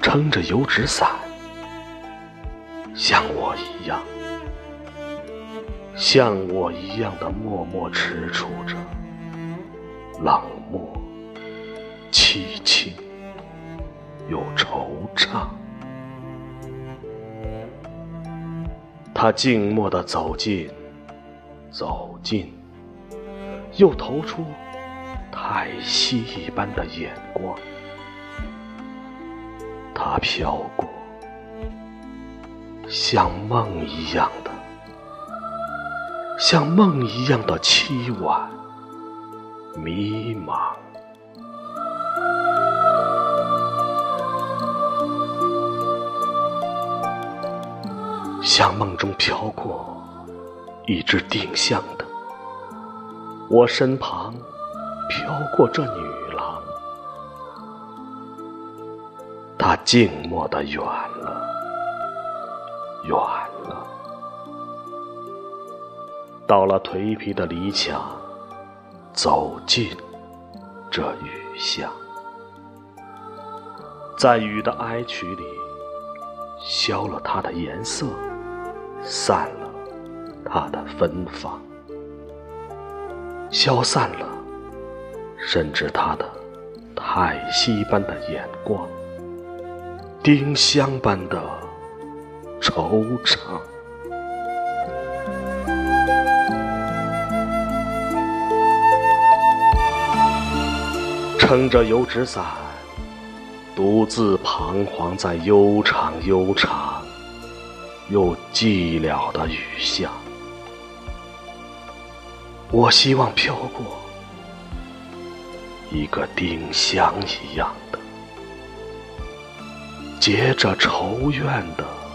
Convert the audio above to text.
撑着油纸伞，像我一样，像我一样的默默踟蹰着，冷漠、凄清又惆怅。他静默地走近，走近，又投出。太息一般的眼光，它飘过，像梦一样的，像梦一样的凄婉、迷茫，像梦中飘过一只丁香的，我身旁。飘过这女他，静默的远了，远了，到了颓圮的篱墙，走进这雨巷，在雨的哀曲里，消了它的颜色，散了它的芬芳，消散了。甚至他的叹息般的眼光，丁香般的惆怅，撑着油纸伞，独自彷徨在悠长、悠长又寂寥的雨巷。我希望飘过。一个丁香一样的，结着仇怨的。